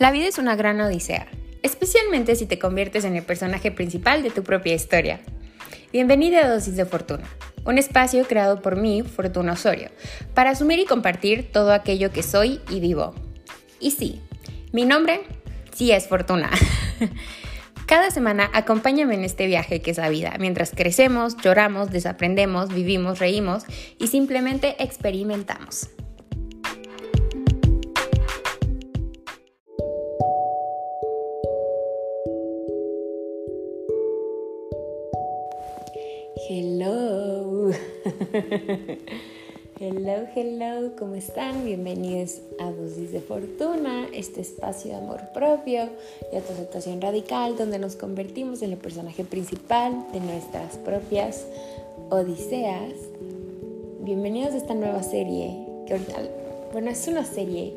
La vida es una gran odisea, especialmente si te conviertes en el personaje principal de tu propia historia. Bienvenida a Dosis de Fortuna, un espacio creado por mí, Fortuna Osorio, para asumir y compartir todo aquello que soy y vivo. Y sí, mi nombre sí es Fortuna. Cada semana acompáñame en este viaje que es la vida, mientras crecemos, lloramos, desaprendemos, vivimos, reímos y simplemente experimentamos. Hello. hello, hello, ¿cómo están? Bienvenidos a Dosis de Fortuna, este espacio de amor propio y autoaceptación radical donde nos convertimos en el personaje principal de nuestras propias odiseas. Bienvenidos a esta nueva serie, que ahorita, bueno, es una serie,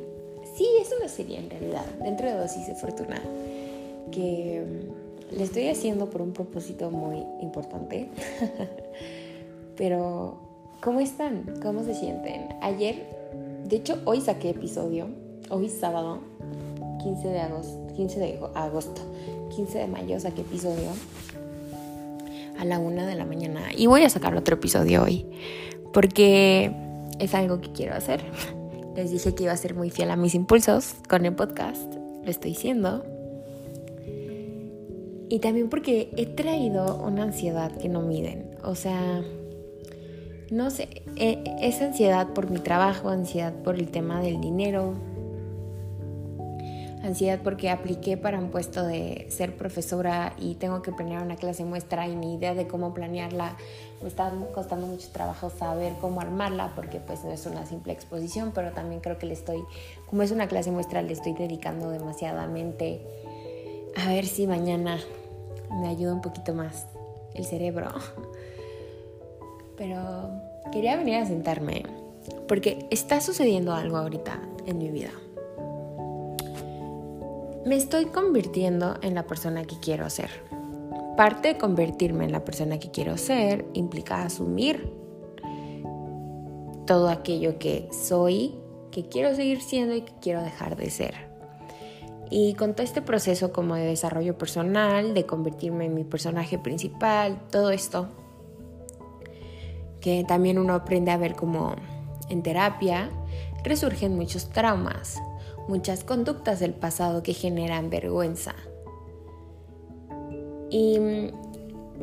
sí, es una serie en realidad, dentro de Dosis de Fortuna, que le estoy haciendo por un propósito muy importante. Pero, ¿cómo están? ¿Cómo se sienten? Ayer, de hecho, hoy saqué episodio. Hoy sábado, 15 de agosto, 15 de agosto, 15 de mayo saqué episodio a la una de la mañana. Y voy a sacar otro episodio hoy. Porque es algo que quiero hacer. Les dije que iba a ser muy fiel a mis impulsos con el podcast. Lo estoy diciendo y también porque he traído una ansiedad que no miden. O sea, no sé, e, es ansiedad por mi trabajo, ansiedad por el tema del dinero, ansiedad porque apliqué para un puesto de ser profesora y tengo que planear una clase muestra y mi idea de cómo planearla me está costando mucho trabajo saber cómo armarla porque pues no es una simple exposición, pero también creo que le estoy, como es una clase muestra, le estoy dedicando demasiadamente a ver si mañana me ayuda un poquito más el cerebro. Pero quería venir a sentarme porque está sucediendo algo ahorita en mi vida. Me estoy convirtiendo en la persona que quiero ser. Parte de convertirme en la persona que quiero ser implica asumir todo aquello que soy, que quiero seguir siendo y que quiero dejar de ser. Y con todo este proceso como de desarrollo personal, de convertirme en mi personaje principal, todo esto, que también uno aprende a ver como en terapia, resurgen muchos traumas, muchas conductas del pasado que generan vergüenza. Y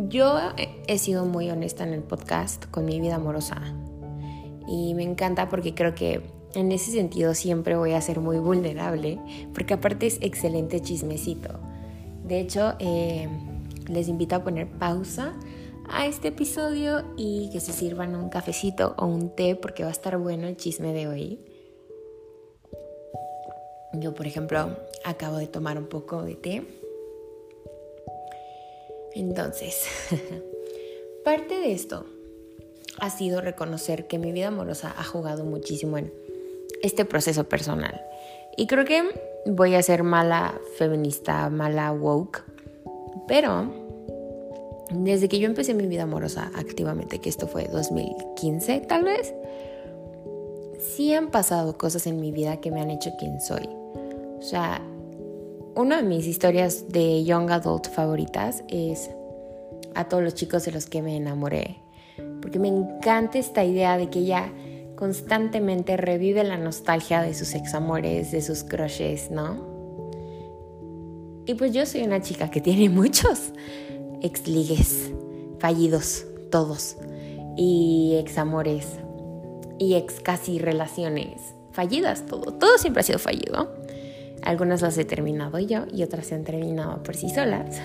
yo he sido muy honesta en el podcast con mi vida amorosa. Y me encanta porque creo que en ese sentido siempre voy a ser muy vulnerable, porque aparte es excelente chismecito. De hecho, eh, les invito a poner pausa a este episodio y que se sirvan un cafecito o un té porque va a estar bueno el chisme de hoy. Yo, por ejemplo, acabo de tomar un poco de té. Entonces, parte de esto ha sido reconocer que mi vida amorosa ha jugado muchísimo en este proceso personal. Y creo que voy a ser mala feminista, mala woke, pero desde que yo empecé mi vida amorosa activamente, que esto fue 2015 tal vez, sí han pasado cosas en mi vida que me han hecho quien soy. O sea, una de mis historias de young adult favoritas es a todos los chicos de los que me enamoré. Porque me encanta esta idea de que ya constantemente revive la nostalgia de sus examores, de sus crushes, ¿no? Y pues yo soy una chica que tiene muchos exligues fallidos, todos, y examores, y ex casi relaciones fallidas, todo, todo siempre ha sido fallido. Algunas las he terminado yo y otras se han terminado por sí solas.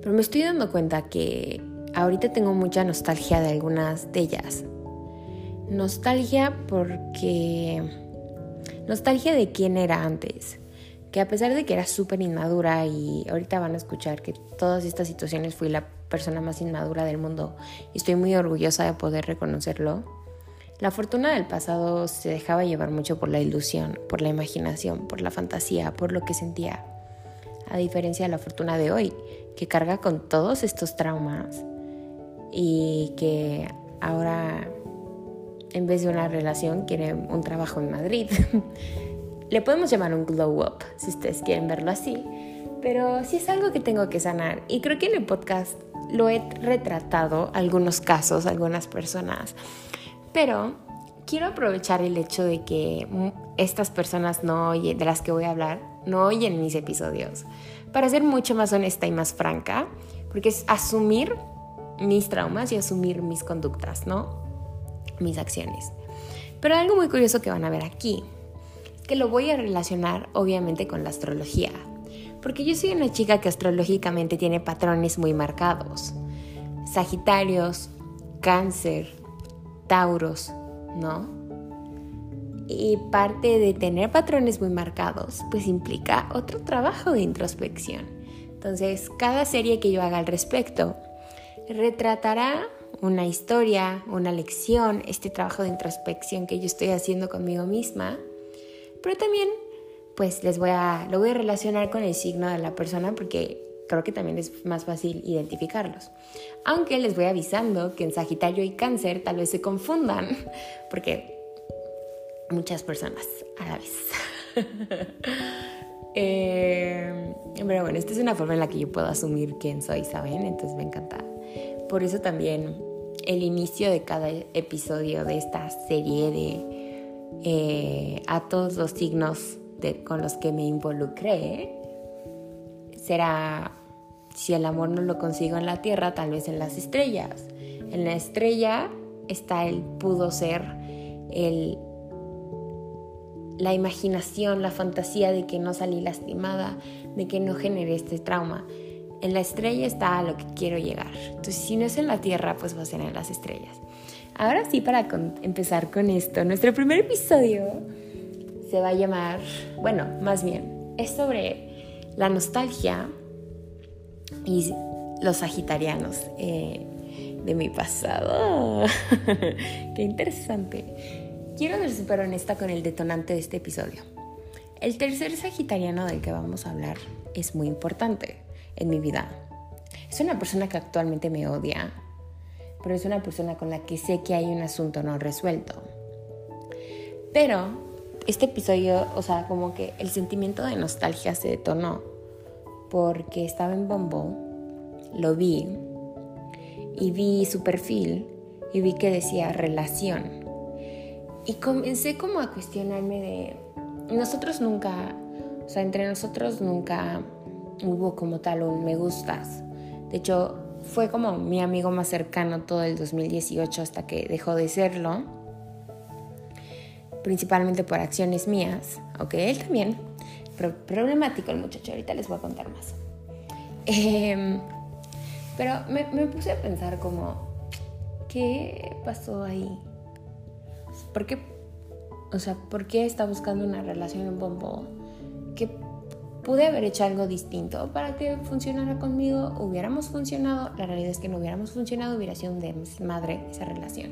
Pero me estoy dando cuenta que ahorita tengo mucha nostalgia de algunas de ellas. Nostalgia porque... Nostalgia de quién era antes. Que a pesar de que era súper inmadura y ahorita van a escuchar que todas estas situaciones fui la persona más inmadura del mundo y estoy muy orgullosa de poder reconocerlo. La fortuna del pasado se dejaba llevar mucho por la ilusión, por la imaginación, por la fantasía, por lo que sentía. A diferencia de la fortuna de hoy, que carga con todos estos traumas y que ahora en vez de una relación quiere un trabajo en Madrid. le podemos llamar un glow up, si ustedes quieren verlo así, pero sí es algo que tengo que sanar. Y creo que en el podcast lo he retratado, algunos casos, algunas personas, pero quiero aprovechar el hecho de que estas personas no oyen, de las que voy a hablar, no oyen mis episodios, para ser mucho más honesta y más franca, porque es asumir mis traumas y asumir mis conductas, ¿no? Mis acciones. Pero algo muy curioso que van a ver aquí, que lo voy a relacionar obviamente con la astrología, porque yo soy una chica que astrológicamente tiene patrones muy marcados. Sagitarios, cáncer, tauros, ¿no? Y parte de tener patrones muy marcados, pues implica otro trabajo de introspección. Entonces, cada serie que yo haga al respecto retratará una historia, una lección, este trabajo de introspección que yo estoy haciendo conmigo misma, pero también pues les voy a lo voy a relacionar con el signo de la persona porque creo que también es más fácil identificarlos. Aunque les voy avisando que en Sagitario y Cáncer tal vez se confundan, porque muchas personas a la vez. Eh, pero bueno, esta es una forma en la que yo puedo asumir quién soy, ¿saben? Entonces me encanta. Por eso también el inicio de cada episodio de esta serie de eh, a todos los signos con los que me involucré será si el amor no lo consigo en la tierra, tal vez en las estrellas. En la estrella está el pudo ser, el, la imaginación, la fantasía de que no salí lastimada, de que no generé este trauma. En la estrella está a lo que quiero llegar. Entonces, si no es en la tierra, pues va a ser en las estrellas. Ahora sí, para empezar con esto, nuestro primer episodio se va a llamar, bueno, más bien, es sobre la nostalgia y los sagitarianos eh, de mi pasado. Qué interesante. Quiero ser súper honesta con el detonante de este episodio. El tercer sagitariano del que vamos a hablar es muy importante en mi vida. Es una persona que actualmente me odia, pero es una persona con la que sé que hay un asunto no resuelto. Pero este episodio, o sea, como que el sentimiento de nostalgia se detonó porque estaba en Bombo, lo vi y vi su perfil y vi que decía relación. Y comencé como a cuestionarme de, nosotros nunca, o sea, entre nosotros nunca hubo como tal un me gustas. De hecho, fue como mi amigo más cercano todo el 2018 hasta que dejó de serlo principalmente por acciones mías, aunque él también, pero problemático el muchacho, ahorita les voy a contar más. Em, pero me, puse a pensar como, ¿qué pasó ahí? ¿Por qué, o sea, por qué está buscando una relación en bombo? Que pude haber hecho algo distinto para que funcionara conmigo, hubiéramos funcionado, la realidad es que no hubiéramos funcionado, hubiera sido un desmadre esa relación.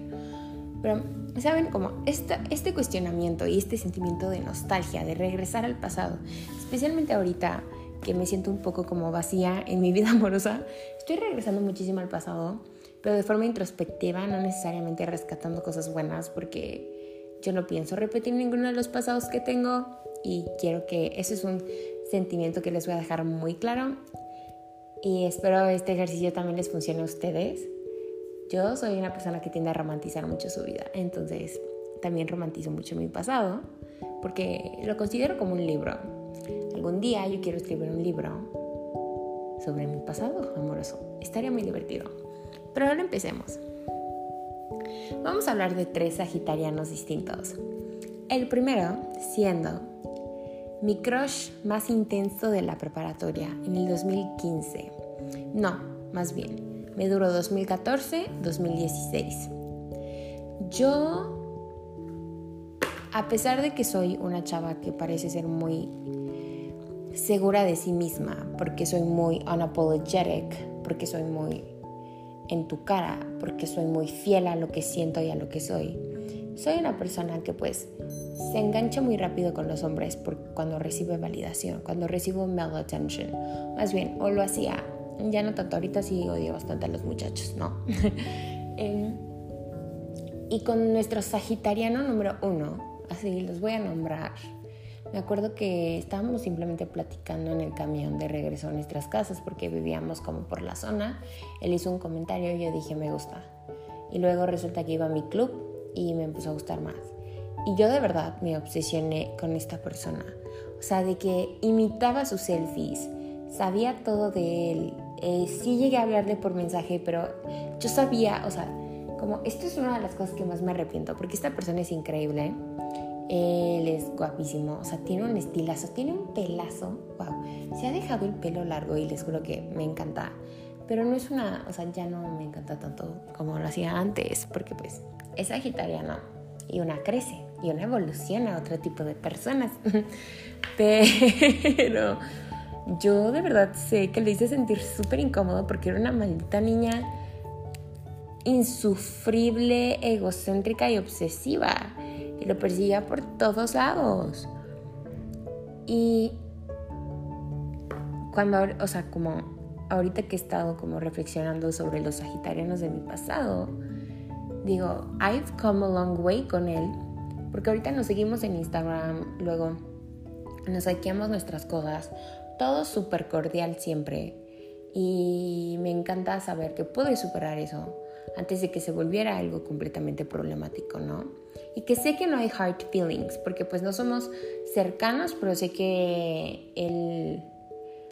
Pero, ¿saben? Como este cuestionamiento y este sentimiento de nostalgia, de regresar al pasado, especialmente ahorita que me siento un poco como vacía en mi vida amorosa, estoy regresando muchísimo al pasado, pero de forma introspectiva, no necesariamente rescatando cosas buenas, porque yo no pienso repetir ninguno de los pasados que tengo y quiero que ese es un sentimiento que les voy a dejar muy claro y espero este ejercicio también les funcione a ustedes yo soy una persona que tiende a romantizar mucho su vida, entonces también romantizo mucho mi pasado porque lo considero como un libro. Algún día yo quiero escribir un libro sobre mi pasado amoroso. Estaría muy divertido. Pero ahora empecemos. Vamos a hablar de tres sagitarianos distintos. El primero siendo mi crush más intenso de la preparatoria en el 2015. No, más bien, me duró 2014-2016. Yo, a pesar de que soy una chava que parece ser muy segura de sí misma, porque soy muy unapologetic, porque soy muy en tu cara, porque soy muy fiel a lo que siento y a lo que soy. Soy una persona que pues se engancha muy rápido con los hombres por cuando recibe validación, cuando recibo male attention. Más bien, o lo hacía ya no tanto, ahorita sí odio bastante a los muchachos, ¿no? Em, y con nuestro Sagitariano número uno, así los voy a nombrar, Me acuerdo que estábamos simplemente platicando en el camión de regreso a nuestras casas porque vivíamos como por la zona. Él hizo un comentario y yo dije, me gusta. Y luego resulta que iba a mi club y me empezó a gustar más. Y yo de verdad me obsesioné con esta persona. O sea, de que imitaba sus selfies, sabía todo de él. Eh, sí llegué a hablarle por mensaje, pero yo sabía, o sea, como esto es una de las cosas que más me arrepiento, porque esta persona es increíble. Él es guapísimo, o sea, tiene un estilazo, tiene un pelazo, wow. Se ha dejado el pelo largo y les juro que me encanta. Pero no es una, o sea, ya no me encanta tanto como lo hacía antes, porque pues es sagitariano y una crece y una evoluciona a otro tipo de personas. Pero yo de verdad sé que le hice sentir súper incómodo porque era una maldita niña insufrible, egocéntrica y obsesiva. Y lo perseguía por todos lados. Y cuando, o sea, como ahorita que he estado como reflexionando sobre los sagitarianos de mi pasado, digo, I've come a long way con él, porque ahorita nos seguimos en Instagram, luego nos saqueamos nuestras cosas, todo súper cordial siempre. Y me encanta saber que pude superar eso antes de que se volviera algo completamente problemático, ¿no? Y que sé que no hay hard feelings, porque pues no somos cercanos, pero sé que él,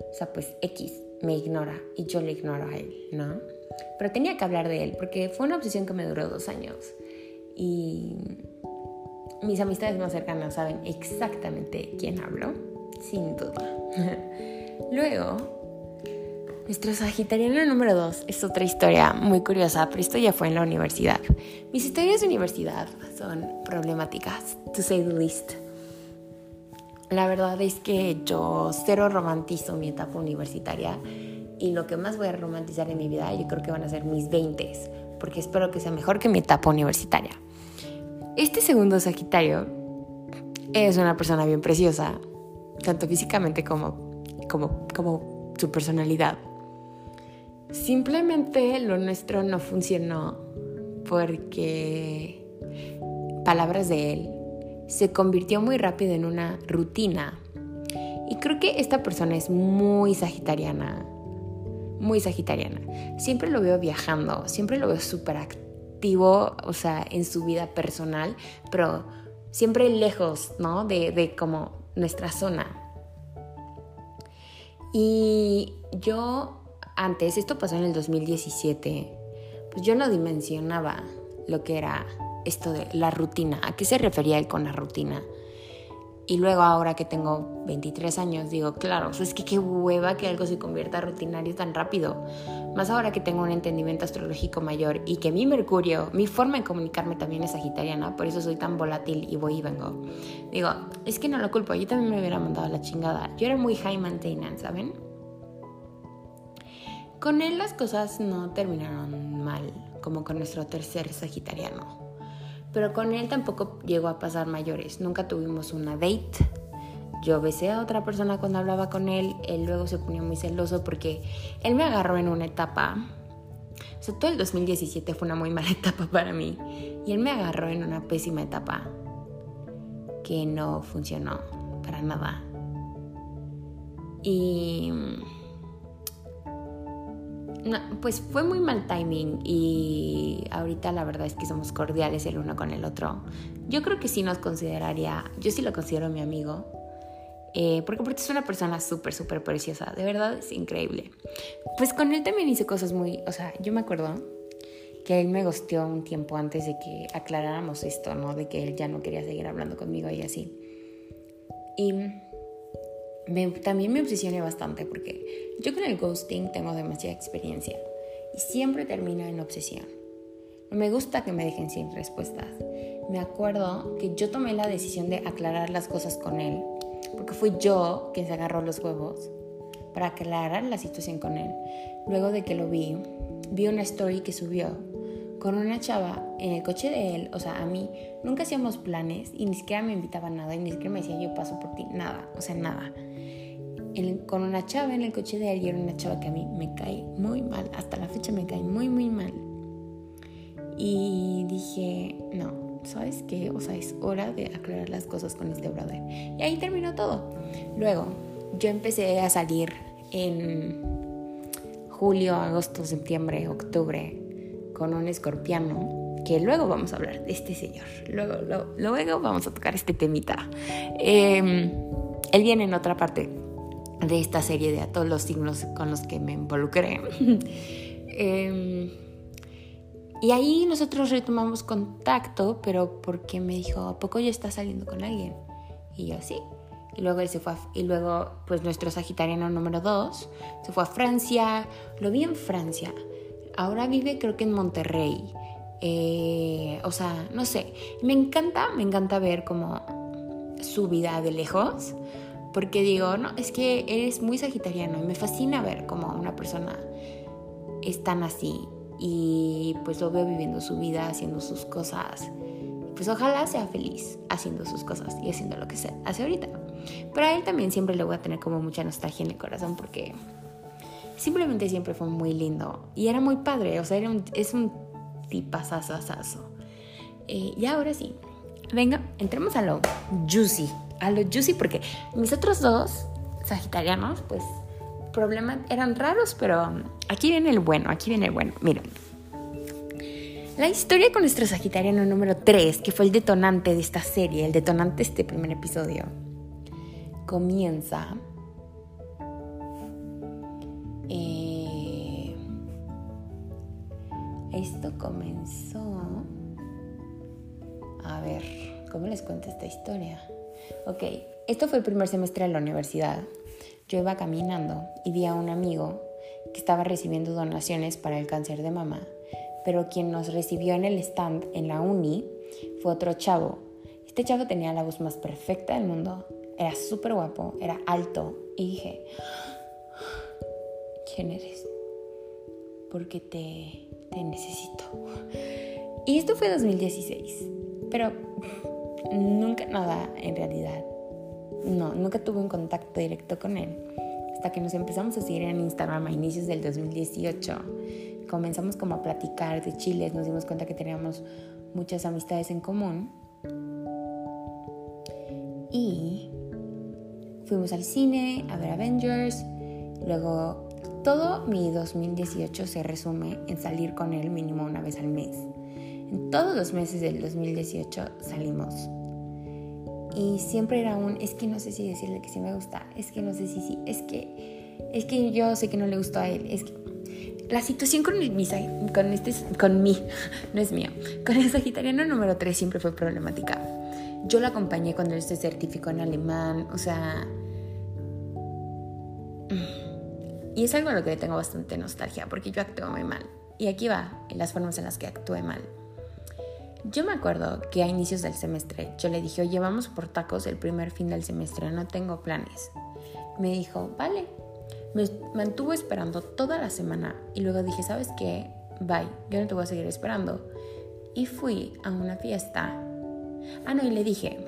o sea, pues X, me ignora y yo le ignoro a él, ¿no? Pero tenía que hablar de él porque fue una obsesión que me duró dos años y mis amistades más cercanas saben exactamente quién hablo, sin duda. Luego, nuestro sagitariano número dos es otra historia muy curiosa, pero esto ya fue en la universidad. Mis historias de universidad son problemáticas, to say the least. La verdad es que yo cero romantizo mi etapa universitaria y lo que más voy a romantizar en mi vida yo creo que van a ser mis 20 porque espero que sea mejor que mi etapa universitaria. Este segundo Sagitario es una persona bien preciosa, tanto físicamente como, como, como su personalidad. Simplemente lo nuestro no funcionó porque palabras de él se convirtió muy rápido en una rutina. Y creo que esta persona es muy sagitariana, muy sagitariana. Siempre lo veo viajando, siempre lo veo súper activo, o sea, en su vida personal, pero siempre lejos, ¿no? De, de como nuestra zona. Y yo antes, esto pasó en el 2017, pues yo no dimensionaba lo que era esto de la rutina. ¿A qué se refería él con la rutina? Y luego ahora que tengo 23 años, digo, claro, es que qué hueva que algo se convierta rutinario tan rápido. Más ahora que tengo un entendimiento astrológico mayor y que mi Mercurio, mi forma de comunicarme también es sagitariana, por eso soy tan volátil y voy y vengo. Digo, es que no lo culpo, yo también me hubiera mandado a la chingada. Yo era muy high maintenance, ¿saben? Con él las cosas no terminaron mal, como con nuestro tercer sagitariano pero con él tampoco llegó a pasar mayores. Nunca tuvimos una date. Yo besé a otra persona cuando hablaba con él. Él luego se ponía muy celoso porque él me agarró en una etapa. O sea, todo el 2017 fue una muy mala etapa para mí. Y él me agarró en una pésima etapa que no funcionó para nada. Y pues fue muy mal timing y ahorita la verdad es que somos cordiales el uno con el otro. Yo creo que sí nos consideraría, yo sí lo considero mi amigo, eh, porque, porque es una persona súper, súper preciosa, de verdad es increíble. Pues con él también hice cosas muy, o sea, yo me acuerdo que él me gosteó un tiempo antes de que aclaráramos esto, ¿no? De que él ya no quería seguir hablando conmigo y así. Y también me obsesioné bastante porque yo con el ghosting tengo demasiada experiencia y siempre termino en obsesión. No me gusta que me dejen sin respuestas. Me acuerdo que yo tomé la decisión de aclarar las cosas con él, porque fui yo quien se agarró los huevos para aclarar la situación con él. Luego de que lo vi, vi una story que subió con una chava en el coche de él, o sea, a mí nunca hacíamos planes y ni siquiera me invitaba a nada y ni siquiera me decía yo paso por ti, nada, o sea, nada con una chava en el coche de ayer, una chava que a mí me cae muy mal, hasta la fecha me cae muy, muy mal. Y dije, no, ¿sabes qué? O sea, es hora de aclarar las cosas con este brother. Y ahí terminó todo. Luego, yo empecé a salir en julio, agosto, septiembre, octubre con un escorpiano, que luego vamos a hablar de este señor. Luego, luego, vamos a tocar este temita. Em, él viene en otra parte de esta serie de a todos los signos con los que me involucré. Em, y ahí nosotros retomamos contacto, pero porque me dijo, ¿a poco ya está saliendo con alguien? Y yo, sí. Y luego él se fue y luego pues nuestro sagitariano número dos se fue a Francia, lo vi en Francia, ahora vive creo que en Monterrey, eh, o sea, no sé, me encanta, me encanta ver como su vida de lejos, porque digo, no, es que eres muy sagitariano y me fascina ver como una persona es tan así y pues lo veo viviendo su vida, haciendo sus cosas. Pues ojalá sea feliz haciendo sus cosas y haciendo lo que hace ahorita. Pero a él también siempre le voy a tener como mucha nostalgia en el corazón porque simplemente siempre fue muy lindo y era muy padre, o sea, era un, es un tipazazazazo. Eh, y ahora sí, venga, entremos a lo juicy, a lo juicy porque mis otros dos sagitarianos, pues, problemas eran raros, pero aquí viene el bueno, aquí viene el bueno. Miren, la historia con nuestro sagitariano número 3, que fue el detonante de esta serie, el detonante de este primer episodio, comienza eh, esto comenzó a ver cómo les cuento esta historia ok esto fue el primer semestre de la universidad yo iba caminando y vi a un amigo que estaba recibiendo donaciones para el cáncer de mama pero quien nos recibió en el stand en la uni fue otro chavo este chavo tenía la voz más perfecta del mundo era súper guapo, era alto y dije, ¿quién eres? Porque te, te necesito. Y esto fue 2016, pero nunca nada en realidad. No, nunca tuve un contacto directo con él. Hasta que nos empezamos a seguir en Instagram a inicios del 2018. Comenzamos como a platicar de chiles, nos dimos cuenta que teníamos muchas amistades en común. Y Fuimos al cine a ver Avengers, luego todo mi 2018 se resume en salir con él mínimo una vez al mes. En todos los meses del 2018 salimos. Y siempre era un, es que no sé si decirle que sí me gusta, es que no sé si sí, es que, es que yo sé que no le gustó a él, es que la situación con, mi, con, este, con mí, no es mío, con el sagitariano número 3 siempre fue problemática. Yo lo acompañé cuando él se certificó en alemán, o sea... Y es algo a lo que tengo bastante nostalgia, porque yo actúo muy mal. Y aquí va, las formas en las que actué mal. Yo me acuerdo que a inicios del semestre yo le dije, oye, vamos por tacos el primer fin del semestre, no tengo planes. Me dijo, vale. Me mantuvo esperando toda la semana y luego dije, ¿sabes qué? Bye, yo no te voy a seguir esperando. Y fui a una fiesta Ah, no, y le dije,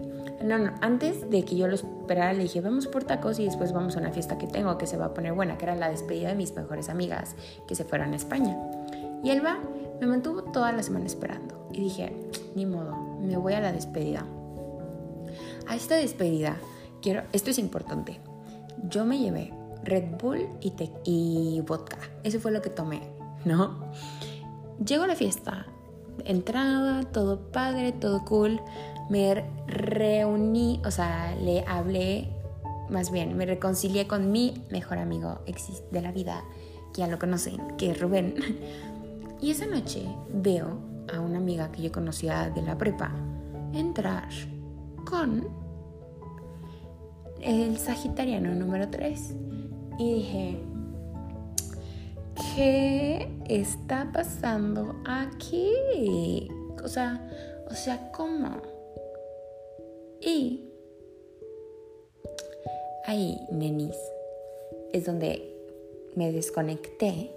no, no, antes de que yo lo esperara, le dije, vamos por tacos y después vamos a una fiesta que tengo que se va a poner buena, que era la despedida de mis mejores amigas que se fueron a España. Y él va, me mantuvo toda la semana esperando. Y dije, ni modo, me voy a la despedida. A esta despedida, quiero, esto es importante, yo me llevé Red Bull y, y vodka. Eso fue lo que tomé, ¿no? Llego a la fiesta, entrada, todo padre, todo cool. Me reuní, o sea, le hablé, más bien, me reconcilié con mi mejor amigo de la vida, que ya lo conocen, que es Rubén. Y esa noche veo a una amiga que yo conocía de la prepa entrar con el Sagitariano número 3. Y dije, ¿qué está pasando aquí? O sea, o sea, ¿cómo? Y ahí, nenis, es donde me desconecté,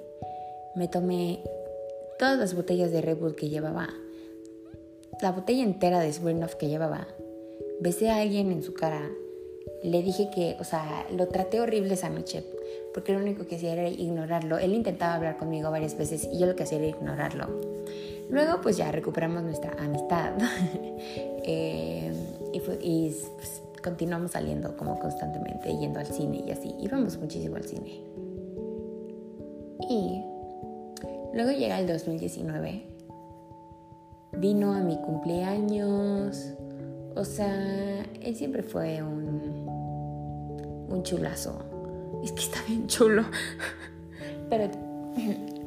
me tomé todas las botellas de Red Bull que llevaba, la botella entera de Smirnoff que llevaba, besé a alguien en su cara, le dije que, o sea, lo traté horrible esa noche, porque lo único que hacía era ignorarlo. Él intentaba hablar conmigo varias veces y yo lo que hacía era ignorarlo. Luego pues ya recuperamos nuestra amistad eh, y, pues, continuamos saliendo como constantemente, yendo al cine y así. Íbamos muchísimo al cine. Luego llega el 2019. Vino a mi cumpleaños. O sea, él siempre fue un, un chulazo. Es que está bien chulo. Pero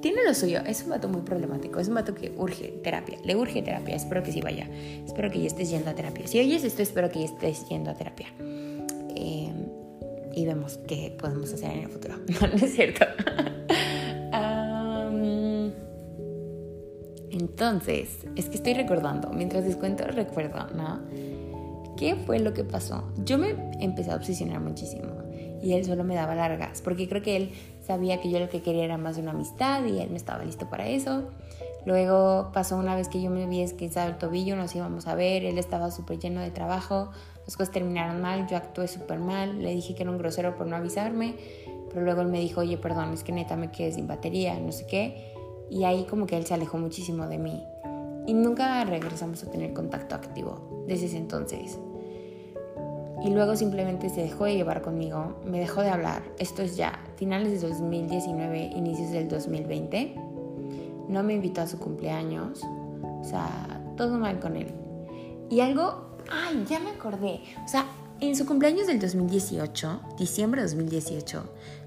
tiene lo suyo. Es un vato muy problemático. Es un vato que urge terapia. Le urge terapia. Espero que sí vaya. Espero que ya estés yendo a terapia. Si oyes esto, espero que ya estés yendo a terapia. Em, y vemos qué podemos hacer en el futuro. No, no es cierto. entonces, es que estoy recordando. Mientras les cuento, recuerdo, ¿no? ¿Qué fue lo que pasó? Yo me empecé a obsesionar muchísimo y él solo me daba largas, porque creo que él sabía que yo lo que quería era más una amistad y él no estaba listo para eso. Luego pasó una vez que yo me vi esquizado el tobillo, nos íbamos a ver, él estaba súper lleno de trabajo, las cosas terminaron mal, yo actué súper mal, le dije que era un grosero por no avisarme, pero luego él me dijo, oye, perdón, es que neta me quedé sin batería, no sé qué, y ahí como que él se alejó muchísimo de mí. Y nunca regresamos a tener contacto activo desde ese entonces y luego simplemente se dejó de llevar conmigo, me dejó de hablar. Esto es ya finales de 2019, inicios del 2020. No me invitó a su cumpleaños. O sea, todo mal con él. Y algo, ay, ya me acordé. O sea, en su cumpleaños del 2018, diciembre de 2018,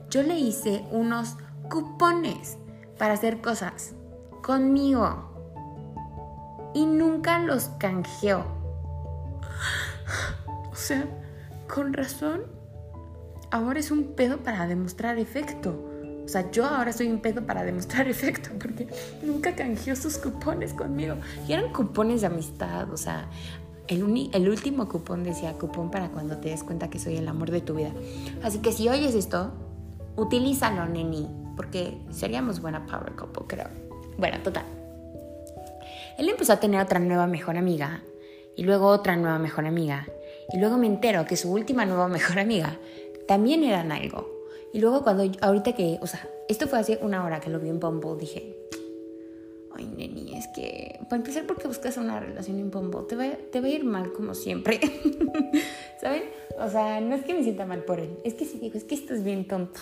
yo le hice unos cupones para hacer cosas conmigo. Y nunca los canjeó. O sea, con razón, ahora es un pedo para demostrar efecto. O sea, yo ahora soy un pedo para demostrar efecto porque nunca canjeó sus cupones conmigo. Y eran cupones de amistad, o sea, el, el, último cupón decía cupón para cuando te des cuenta que soy el amor de tu vida. Así que si oyes esto, utilízalo, neni, porque seríamos buena power couple, creo. Bueno, total. Él empezó a tener otra nueva mejor amiga y luego otra nueva mejor amiga y luego me entero que su última nueva mejor amiga también eran algo. Y luego cuando, ahorita que, o sea, esto fue hace una hora que lo vi en Bumble, dije, ay, neni, es que, para empezar, porque buscas una relación en Bumble? Te va, te va a ir mal como siempre. ¿Saben? O sea, no es que me sienta mal por él, es que si digo, es que estás bien tonto.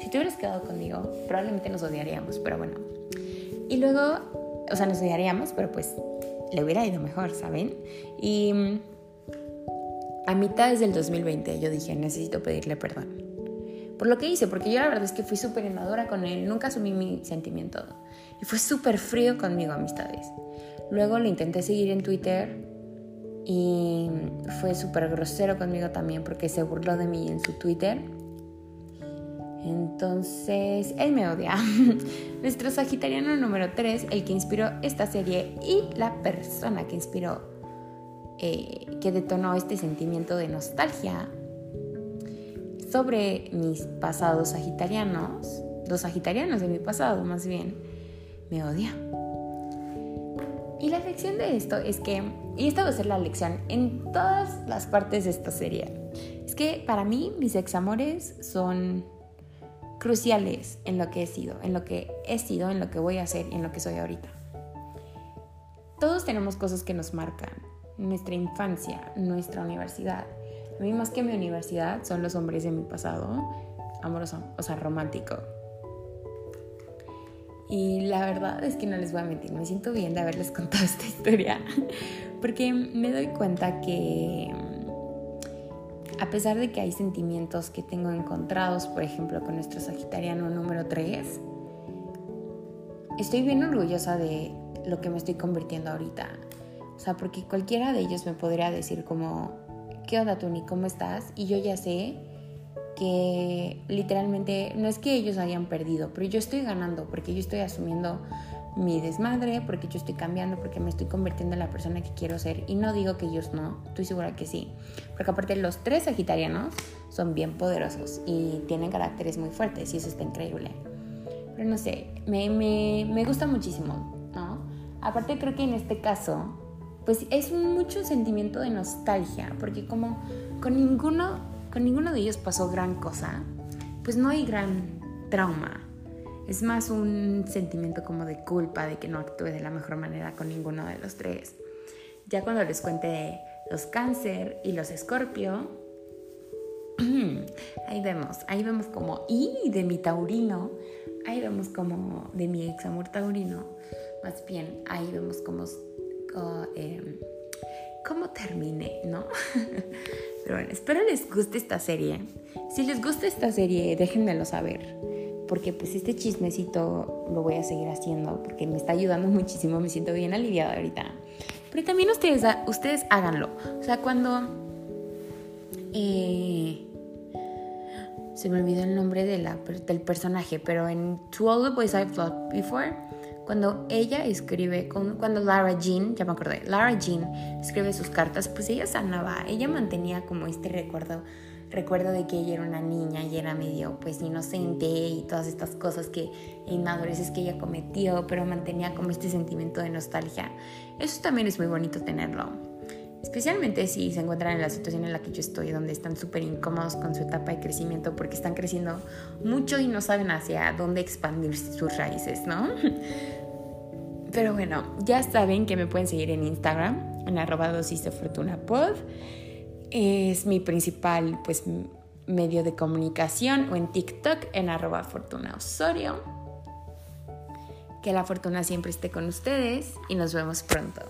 Si te hubieras quedado conmigo, probablemente nos odiaríamos, pero bueno. Y luego, o sea, nos odiaríamos, pero pues le hubiera ido mejor, ¿saben? Y a mitad del 2020 yo dije, necesito pedirle perdón. Por lo que hice, porque yo la verdad es que fui súper inmadura con él, nunca asumí mi sentimiento. Y fue súper frío conmigo, amistades. Luego lo intenté seguir en Twitter y fue súper grosero conmigo también porque se burló de mí en su Twitter. Entonces, él me odia. Nuestro Sagitariano número 3, el que inspiró esta serie y la persona que inspiró eh, que detonó este sentimiento de nostalgia sobre mis pasados sagitarianos, los sagitarianos de mi pasado más bien, me odia. Y la lección de esto es que, y esta va a ser la lección en todas las partes de esta serie, es que para mí mis examores son cruciales en lo que he sido, en lo que he sido, en lo que voy a hacer y en lo que soy ahorita. Todos tenemos cosas que nos marcan, nuestra infancia, nuestra universidad. A mí más que mi universidad son los hombres de mi pasado, amoroso, o sea, romántico. Y la verdad es que no les voy a mentir, me siento bien de haberles contado esta historia, porque me doy cuenta que a pesar de que hay sentimientos que tengo encontrados, por ejemplo, con nuestro Sagitariano número 3, estoy bien orgullosa de lo que me estoy convirtiendo ahorita. O sea, porque cualquiera de ellos me podría decir como, ¿qué onda Tony? ¿Cómo estás? Y yo ya sé que literalmente no es que ellos hayan perdido, pero yo estoy ganando porque yo estoy asumiendo mi desmadre, porque yo estoy cambiando, porque me estoy convirtiendo en la persona que quiero ser. Y no digo que ellos no, estoy segura que sí. Porque aparte los tres sagitarianos son bien poderosos y tienen caracteres muy fuertes y eso está increíble. Pero no sé, me, me, me gusta muchísimo, ¿no? Aparte creo que en este caso pues es mucho sentimiento de nostalgia, porque como con ninguno, con ninguno de ellos pasó gran cosa, pues no hay gran trauma. Es más un sentimiento como de culpa de que no actúe de la mejor manera con ninguno de los tres. Ya cuando les cuente los cáncer y los escorpio, ahí vemos, ahí vemos como, y de mi taurino, ahí vemos como, de mi ex amor taurino, más bien, ahí vemos como, em, cómo terminé, ¿no? Pero bueno, espero les guste esta serie. Si les gusta esta serie, déjenmelo saber. Porque pues este chismecito lo voy a seguir haciendo porque me está ayudando muchísimo, me siento bien aliviada ahorita. Pero también ustedes, ustedes háganlo. O sea, cuando... Eh, se me olvidó el nombre de la, del personaje, pero en To All the Boys I've Loved Before, cuando ella escribe, cuando Lara Jean, ya me acordé, Lara Jean escribe sus cartas, pues ella sanaba, ella mantenía como este recuerdo, recuerdo de que ella era una niña y era medio pues inocente y todas estas cosas que inmadureces que ella cometió, pero mantenía como este sentimiento de nostalgia. Eso también es muy bonito tenerlo. Especialmente si se encuentran en la situación en la que yo estoy, donde están súper incómodos con su etapa de crecimiento porque están creciendo mucho y no saben hacia dónde expandir sus raíces, ¿no? Pero bueno, ya saben que me pueden seguir en Instagram, en arroba dosis de fortuna pod. Es mi principal pues, medio de comunicación o en TikTok en arroba fortuna osorio. Que la fortuna siempre esté con ustedes y nos vemos pronto.